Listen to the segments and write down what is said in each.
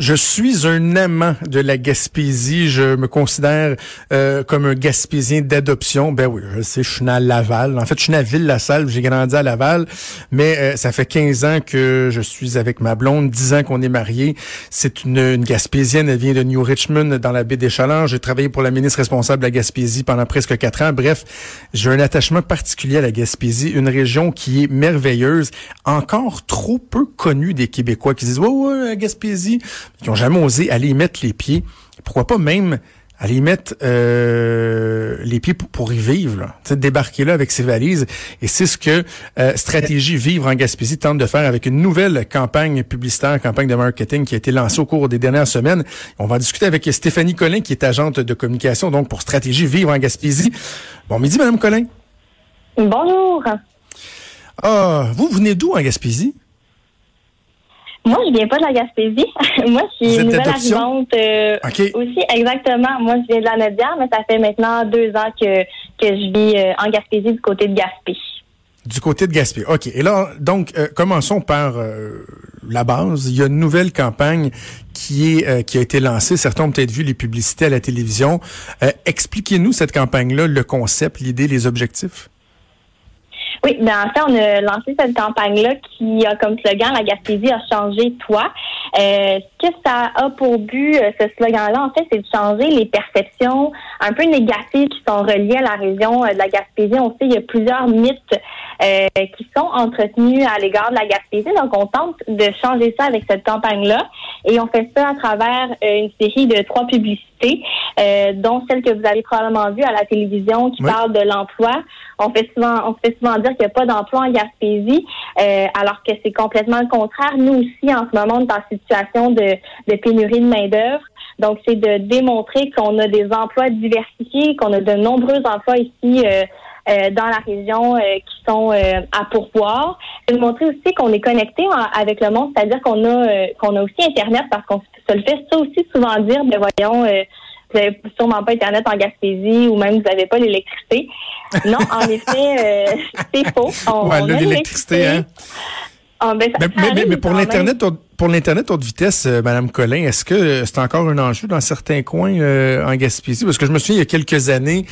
Je suis un amant de la Gaspésie. Je me considère euh, comme un Gaspésien d'adoption. Ben oui, je sais, je suis à Laval. En fait, je suis à Ville-la-Salle. J'ai grandi à Laval. Mais euh, ça fait 15 ans que je suis avec ma blonde, 10 ans qu'on est mariés. C'est une, une, Gaspésienne. Elle vient de New Richmond, dans la baie des Chalands. J'ai travaillé pour la ministre responsable de la Gaspésie pendant presque 4 ans. Bref, j'ai un attachement particulier à la Gaspésie, une région qui est merveilleuse, encore trop peu connue des Québécois qui disent, ouais, ouais, la Gaspésie qui ont jamais osé aller y mettre les pieds. Pourquoi pas même aller y mettre euh, les pieds pour, y vivre, là. débarquer là avec ses valises. Et c'est ce que euh, Stratégie Vivre en Gaspésie tente de faire avec une nouvelle campagne publicitaire, campagne de marketing qui a été lancée au cours des dernières semaines. On va discuter avec Stéphanie Collin, qui est agente de communication donc pour Stratégie Vivre en Gaspésie. Bon midi, Madame Collin. Bonjour. Ah, vous venez d'où en Gaspésie? Moi, je viens pas de la Gaspésie. Moi, je suis une nouvelle arrivante euh, aussi. Exactement. Moi, je viens de la Médiane, mais ça fait maintenant deux ans que, que je vis euh, en Gaspésie du côté de Gaspé. Du côté de Gaspé. OK. Et là, donc, euh, commençons par la base. Il y a une nouvelle campagne qui est qui a été lancée. Certains ont peut-être vu les publicités à la télévision. Expliquez-nous cette campagne-là, le concept, l'idée, les objectifs. Oui, ben en fait, on a lancé cette campagne-là qui a comme slogan La Gaspésie a changé toi. Euh, ce que ça a pour but, euh, ce slogan-là, en fait, c'est de changer les perceptions un peu négatives qui sont reliées à la région euh, de la Gaspésie. On sait qu'il y a plusieurs mythes euh, qui sont entretenus à l'égard de la Gaspésie. Donc, on tente de changer ça avec cette campagne-là. Et on fait ça à travers une série de trois publicités, dont celle que vous avez probablement vue à la télévision qui parle de l'emploi. On fait souvent, on fait souvent dire qu'il n'y a pas d'emploi en Gaspésie, alors que c'est complètement le contraire. Nous aussi, en ce moment, on est en situation de, de pénurie de main-d'œuvre. Donc, c'est de démontrer qu'on a des emplois diversifiés, qu'on a de nombreux emplois ici euh, euh, dans la région euh, qui sont à pourvoir. De montrer aussi qu'on est connecté avec le monde, c'est-à-dire qu'on a qu'on a aussi Internet parce qu'on se le fait ça aussi souvent dire, mais voyons, vous n'avez sûrement pas Internet en Gaspésie ou même vous n'avez pas l'électricité. Non, en effet, c'est faux. On, ouais, l'électricité, hein? Ah, ben, mais, mais, pour l'internet pour l'internet haute vitesse, euh, Madame Collin, est-ce que euh, c'est encore un enjeu dans certains coins euh, en Gaspésie? Parce que je me souviens il y a quelques années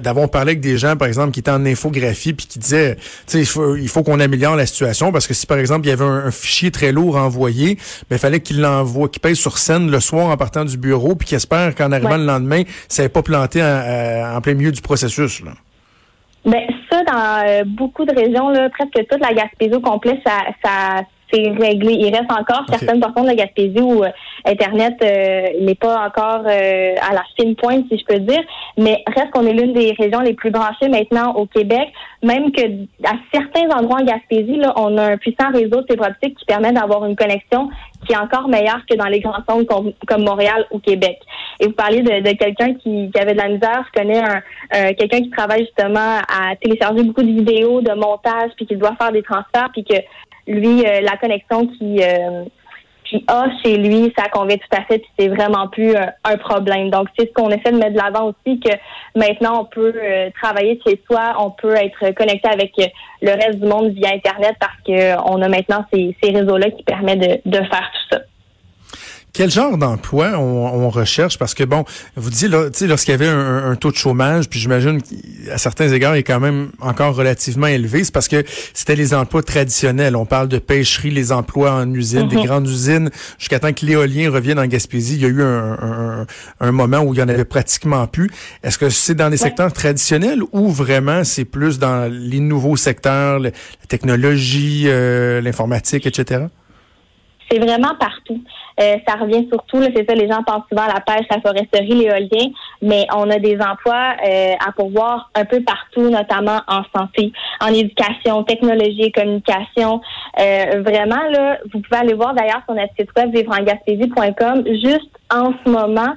d'avoir parlé avec des gens, par exemple, qui étaient en infographie puis qui disaient, tu sais, il faut, il faut qu'on améliore la situation parce que si par exemple il y avait un, fichier très lourd envoyé, ben il fallait qu'il l'envoie, qu'il paye sur scène le soir en partant du bureau puis qu'il espère qu'en arrivant le lendemain, ça n'ait pas planté en, plein milieu du processus. Là. Ben, ça, dans euh, beaucoup de régions, là, presque toute la Gaspésie au complet, ça, ça c'est réglé. Il reste encore certaines portions de la Gaspésie où euh, Internet euh, n'est pas encore à la fine pointe, si je peux dire, mais reste qu'on est l'une des régions les plus branchées maintenant au Québec, même que à certains endroits en Gaspésie, là, on a un puissant réseau de fibre optique qui permet d'avoir une connexion qui est encore meilleure que dans les grands centres comme, Montréal ou Québec. Et vous parliez de, quelqu'un qui, avait de la misère. Je connais un, quelqu'un qui travaille justement à télécharger beaucoup de vidéos, de montage, puis qui doit faire des transferts, puis que lui, euh, la connexion qui euh, a chez lui, ça convient tout à fait, puis c'est vraiment plus euh, un problème. Donc, c'est ce qu'on essaie de mettre de l'avant aussi, que maintenant, on peut travailler chez soi, on peut être connecté avec le reste du monde via Internet parce qu'on a maintenant ces, ces réseaux-là qui permettent de faire tout ça. Quel genre d'emploi on, recherche? Parce que, bon, vous dites, là, lorsqu'il y avait un, taux de chômage, puis j'imagine qu'à certains égards, il est quand même encore relativement élevé, c'est parce que c'était les emplois traditionnels. On parle de pêcherie, les emplois en usine, des mhm. grandes usines, jusqu'à temps que l'éolien revienne en Gaspésie. Il y a eu un, moment où il y en avait pratiquement plus. Est-ce que c'est dans les secteurs traditionnels ou vraiment c'est plus dans les nouveaux secteurs, la technologie, euh, l'informatique, etc.? C'est vraiment partout. Euh, ça revient surtout, c'est ça, les gens pensent souvent à la pêche, la foresterie, l'éolien, mais on a des emplois euh, à pourvoir un peu partout, notamment en santé, en éducation, technologie communication. Euh, vraiment, là, vous pouvez aller voir d'ailleurs sur notre site web vivre-en-gaspésie.com. Juste en ce moment,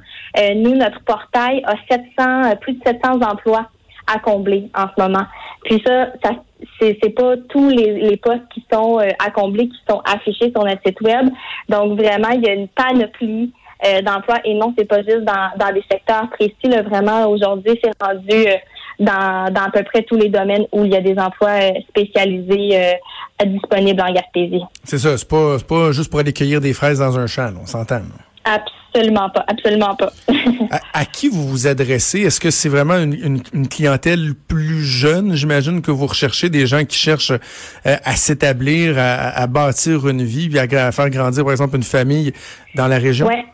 nous, notre portail a 700, plus de 700 emplois à combler en ce moment. Puis ça, ça c'est c'est pas tous les, postes qui sont euh, à combler qui sont affichés sur notre site web. Donc vraiment, il y a une panoplie euh, d'emplois et non, c'est pas juste dans, des secteurs précis. Là, vraiment, aujourd'hui, c'est rendu euh, dans, à peu près tous les domaines où il y a des emplois spécialisés disponibles en Gaspésie. C'est ça, c'est pas, pas juste pour aller cueillir des fraises dans un champ, on s'entend. Absolument pas, absolument pas. à, qui vous vous adressez? Est-ce que c'est vraiment une, clientèle plus jeune? J'imagine que vous recherchez des gens qui cherchent euh, à s'établir, à, bâtir une vie, puis à, faire grandir, par exemple, une famille dans la région. Oui.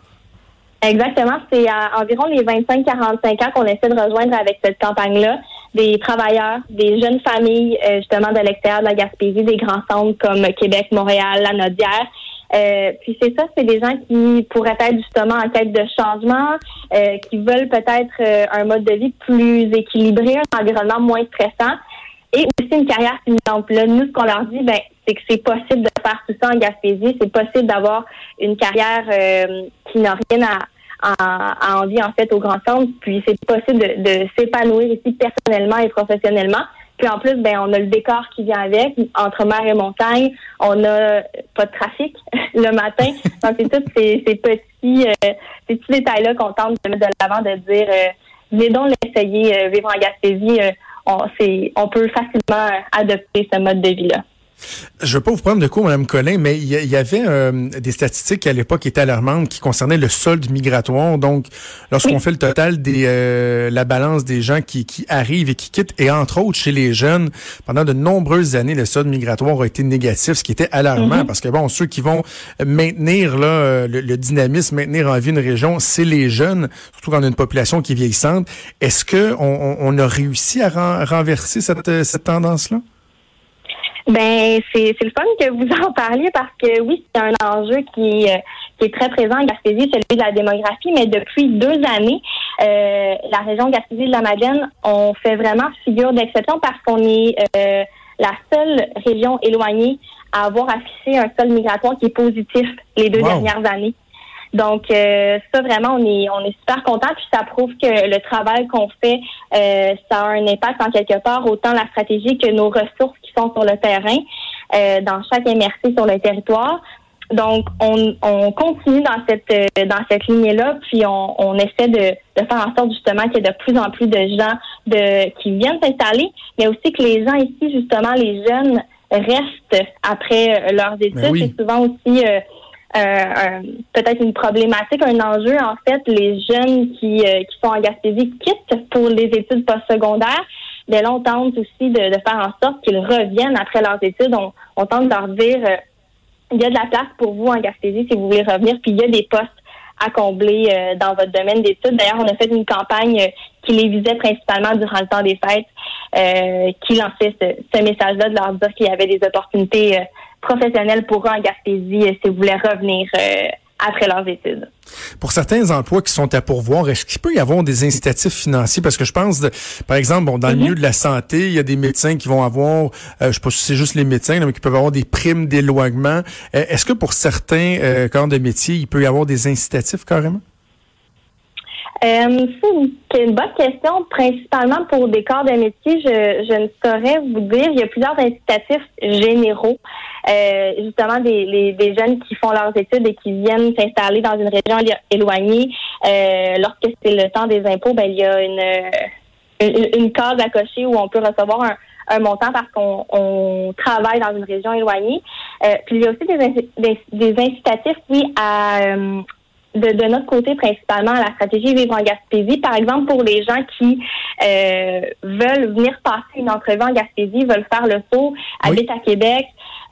Exactement. C'est à environ les 25-45 ans qu'on essaie de rejoindre avec cette campagne-là des travailleurs, des jeunes familles euh, justement de l'extérieur de la Gaspésie, des grands centres comme Québec, Montréal, la Nodière, euh, puis c'est ça, c'est des gens qui pourraient être justement en quête de changement, euh, qui veulent peut-être euh, un mode de vie plus équilibré, un environnement moins stressant et aussi une carrière stimulante. Là, nous, ce qu'on leur dit, ben, c'est que c'est possible de faire tout ça en Gaspésie, c'est possible d'avoir une carrière qui n'a rien à, à, envie en fait au grand centre, puis c'est possible de, de s'épanouir ici personnellement et professionnellement. Puis en plus, ben on a le décor qui vient avec, entre mer et montagne. On a pas de trafic le matin. Donc c'est tous ces, petits, euh, ces petits détails-là qu'on tente de mettre de l'avant, de dire euh, venez donc l'essayer, euh, vivre en Gaspésie. on, on peut facilement adopter ce mode de vie-là. Je veux pas vous prendre de cours, Mme Collin, mais il y, avait euh, des statistiques qui à l'époque étaient alarmantes qui concernaient le solde migratoire. Donc, lorsqu'on fait le total des euh, la balance des gens qui, qui arrivent et qui quittent, et entre autres chez les jeunes, pendant de nombreuses années, le solde migratoire a été négatif, ce qui était alarmant, mm-hmm. parce que bon, ceux qui vont maintenir là euh, le, dynamisme, maintenir en vie une région, c'est les jeunes, surtout quand on a une population qui est vieillissante. Est-ce que on, on, a réussi à renverser cette, cette tendance-là? Ben, c'est, c'est le fun que vous en parliez parce que oui, c'est un enjeu qui, euh, qui est très présent en Gaspésie, celui de la démographie, mais depuis deux années, euh, la région Gaspésie de la Madeleine, on fait vraiment figure d'exception parce qu'on est euh, la seule région éloignée à avoir affiché un sol migratoire qui est positif les deux dernières années. Donc euh, ça vraiment on est on est super content puis ça prouve que le travail qu'on fait euh, ça a un impact en quelque part autant la stratégie que nos ressources qui sont sur le terrain euh, dans chaque MRC sur le territoire. Donc on, on continue dans cette dans cette lignée là puis on, on essaie de, de faire en sorte justement qu'il y ait de plus en plus de gens de qui viennent s'installer mais aussi que les gens ici justement les jeunes restent après leurs ben études. c'est souvent aussi euh, peut-être une problématique, un enjeu. En fait, les jeunes qui, euh, qui sont en Gaspésie quittent pour les études postsecondaires. Mais là, on tente aussi de, faire en sorte qu'ils reviennent après leurs études. On, on tente de leur dire, euh, il y a de la place pour vous en Gaspésie si vous voulez revenir, puis il y a des postes à combler dans votre domaine d'études. D'ailleurs, on a fait une campagne qui les visait principalement durant le temps des fêtes, qui lançait ce, ce message-là de leur dire qu'il y avait des opportunités professionnels pour eux en Gaspésie euh, si vous voulez revenir euh, après leurs études. Pour certains emplois qui sont à pourvoir, est-ce qu'il peut y avoir des incitatifs financiers? Parce que je pense, par exemple, bon, dans le mhm. milieu de la santé, il y a des médecins qui vont avoir, euh, je sais pas si c'est juste les médecins, mais qui peuvent avoir des primes d'éloignement. est-ce que pour certains euh, corps de métier, il peut y avoir des incitatifs carrément? Euh, c'est une bonne question, principalement pour des corps de métier. Je, je ne saurais vous dire. Il y a plusieurs incitatifs généraux. Euh, justement, des, des jeunes qui font leurs études et qui viennent s'installer dans une région éloignée. Euh, lorsque c'est le temps des impôts, ben, il y a une, une, case à cocher où on peut recevoir un, un montant parce qu'on on travaille dans une région éloignée. Euh, puis il y a aussi des, des, des incitatifs, oui, à, euh, de, notre côté principalement la stratégie Vivre en Gaspésie. Par exemple, pour les gens qui euh, veulent venir passer une entrevue en Gaspésie, veulent faire le saut, habitent à Québec.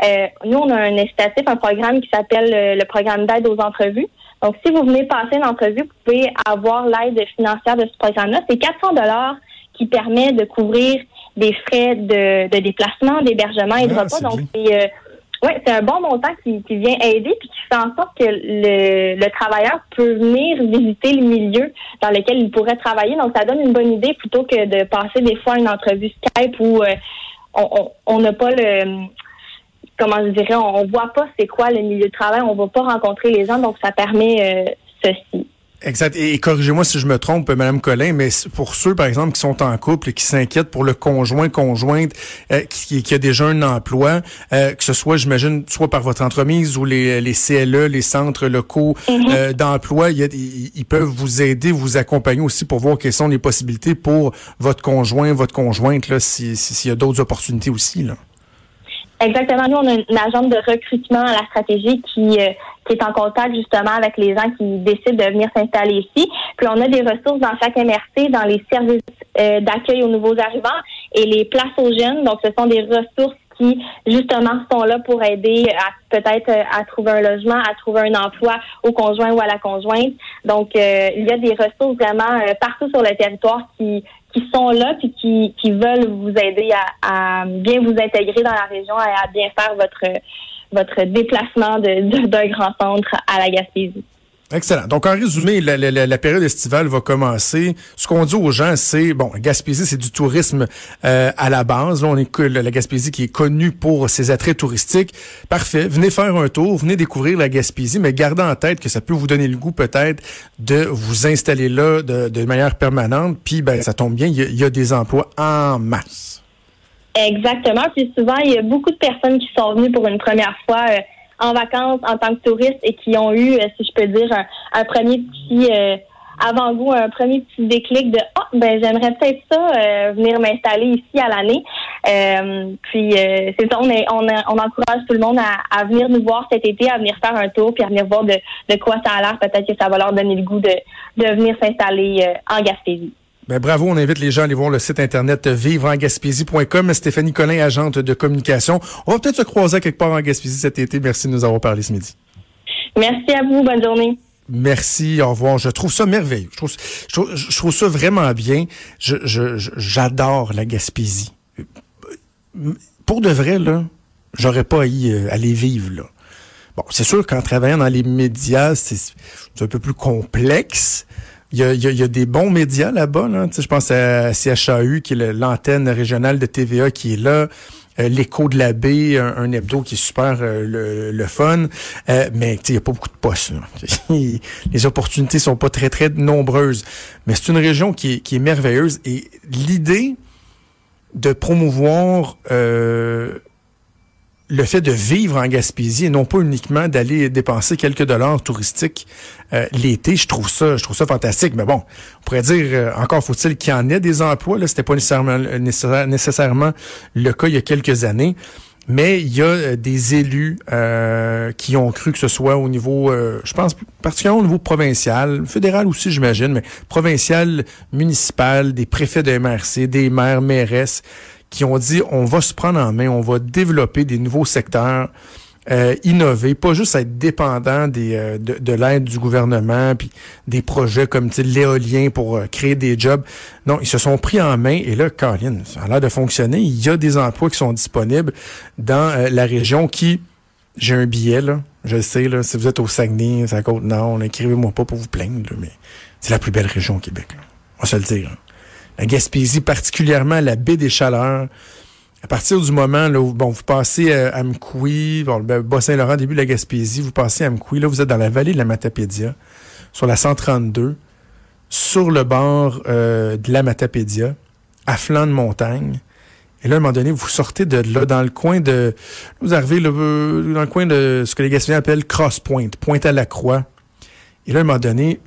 Euh, nous, on a un incitatif, un programme qui s'appelle euh, le programme d'aide aux entrevues. Donc, si vous venez passer une entrevue, vous pouvez avoir l'aide financière de ce programme-là. C'est 400 dollars qui permet de couvrir des frais de, de déplacement, d'hébergement et de ah, repas. Donc, c'est oui, c'est un bon montant qui, qui, vient aider puis qui fait en sorte que le, le, travailleur peut venir visiter le milieu dans lequel il pourrait travailler. Donc, ça donne une bonne idée plutôt que de passer des fois une entrevue Skype où euh, on n'a pas le comment je dirais, on, voit pas c'est quoi le milieu de travail, on va pas rencontrer les gens, donc ça permet euh, ceci. Exact. Et, corrigez-moi si je me trompe, Madame Collin, mais pour ceux, par exemple, qui sont en couple et qui s'inquiètent pour le conjoint, conjointe, euh, qui, qui, a déjà un emploi, euh, que ce soit, j'imagine, soit par votre entreprise ou les, les CLE, les centres locaux euh, d'emploi, ils, peuvent vous aider, vous accompagner aussi pour voir quelles sont les possibilités pour votre conjoint, votre conjointe, là, s'il y a d'autres opportunités aussi, là. Exactement. Nous, on a une agente de recrutement à la stratégie qui, euh, qui est en contact justement avec les gens qui décident de venir s'installer ici. Puis on a des ressources dans chaque MRC, dans les services euh, d'accueil aux nouveaux arrivants et les places aux jeunes. Donc, ce sont des ressources qui justement sont là pour aider à peut-être euh, à trouver un logement, à trouver un emploi au conjoint ou à la conjointe. Donc, il y a des ressources vraiment partout sur le territoire qui qui sont là puis qui, qui veulent vous aider à, à, bien vous intégrer dans la région et à bien faire votre votre déplacement d'un grand centre à la Gaspésie. Excellent. Donc, en résumé, la, période estivale va commencer. Ce qu'on dit aux gens, c'est, bon, Gaspésie, c'est du tourisme euh, à la base. Là, on est la Gaspésie qui est connue pour ses attraits touristiques. Parfait. Venez faire un tour, venez découvrir la Gaspésie, mais gardez en tête que ça peut vous donner le goût peut-être de vous installer là de, de manière permanente. Puis, ben, ça tombe bien, il y, a des emplois en masse. Exactement. Puis souvent, il y a beaucoup de personnes qui sont venues pour une première fois. Euh, en vacances en tant que touriste et qui ont eu, euh, si je peux dire, un, premier petit euh, avant-goût, un premier petit déclic de ah ben j'aimerais peut-être ça euh, venir m'installer ici à l'année. puis c'est ça, on, est, on, on, encourage tout le monde à, venir nous voir cet été, à venir faire un tour, puis à venir voir de, de quoi ça a l'air. Peut-être que ça va leur donner le goût de, de venir s'installer en Gaspésie. Ben, bravo, on invite les gens à aller voir le site internet vivre-en-gaspésie.com. Stéphanie Collin, agente de communication. On va peut-être se croiser quelque part en Gaspésie cet été. Merci de nous avoir parlé ce midi. Merci à vous. Bonne journée. Merci, au revoir. Je trouve ça merveilleux. Je trouve, je trouve, ça vraiment bien. j'adore la Gaspésie. Pour de vrai, là, j'aurais pas à y euh, aller vivre, là. Bon, c'est sûr qu'en travaillant dans les médias, c'est un peu plus complexe, il y, a, il, y a, des bons médias là-bas. Là. je pense à CHAU, qui est l'antenne régionale de TVA qui est là. Euh, L'écho de la baie, un, hebdo qui est super euh, le, fun. Euh, mais il n'y a pas beaucoup de postes. Les opportunités sont pas très, très nombreuses. Mais c'est une région qui est, qui est merveilleuse. Et l'idée de promouvoir le fait de vivre en Gaspésie et non pas uniquement d'aller dépenser quelques dollars touristiques euh, l'été, je trouve ça, je trouve ça fantastique. Mais bon, on pourrait dire euh, encore faut-il qu'il y en ait des emplois. Là, c'était pas nécessairement, nécessairement le cas il y a quelques années. Mais il y a euh, des élus qui ont cru que ce soit au niveau, je pense particulièrement au niveau provincial, fédéral aussi j'imagine, mais provincial, municipal, des préfets de MRC, des maires, mairesses, qui ont dit on va se prendre en main, on va développer des nouveaux secteurs. Euh, innover, pas juste être dépendant des, euh, de, de l'aide du gouvernement, puis des projets comme l'éolien pour euh, créer des jobs. Non, ils se sont pris en main et là, Caroline, ça a l'air de fonctionner. Il y a des emplois qui sont disponibles dans la région qui, j'ai un billet, là, je sais, là, si vous êtes au Saguenay, à Côte-Nord, écrivez-moi pas pour vous plaindre, mais c'est la plus belle région au Québec. Là. On va se le dire la Gaspésie, particulièrement la baie des Chaleurs. À partir du moment là, où bon, vous passez euh, à Mkoui, bon, le Bas-Saint-Laurent, début de la Gaspésie, vous passez à Mkoui, là, vous êtes dans la vallée de la Matapédia, sur la 132, sur le bord euh, de la Matapédia, à flanc de montagne. Et là, à un moment donné, vous sortez de là, dans le coin de... Vous arrivez euh, dans le coin de ce que les Gaspésiens appellent Cross Point, Pointe à la Croix. Et là, à un moment donné,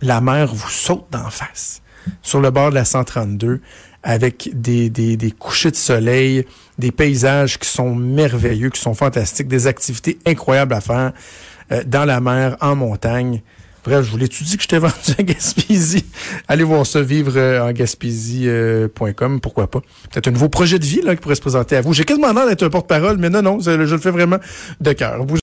la mer vous saute d'en face sur le bord de la 132 avec des, des, des couchers de soleil, des paysages qui sont merveilleux, qui sont fantastiques, des activités incroyables à faire euh, dans la mer, en montagne. Bref, je voulais-tu dire que je t'ai vendu à Gaspésie? Allez voir ça, vivre euh, en gaspésie.com, euh, pourquoi pas. C'est un nouveau projet de vie là, qui pourrait se présenter à vous. J'ai quasiment l'air d'être un porte-parole, mais non, non, je le fais vraiment de cœur.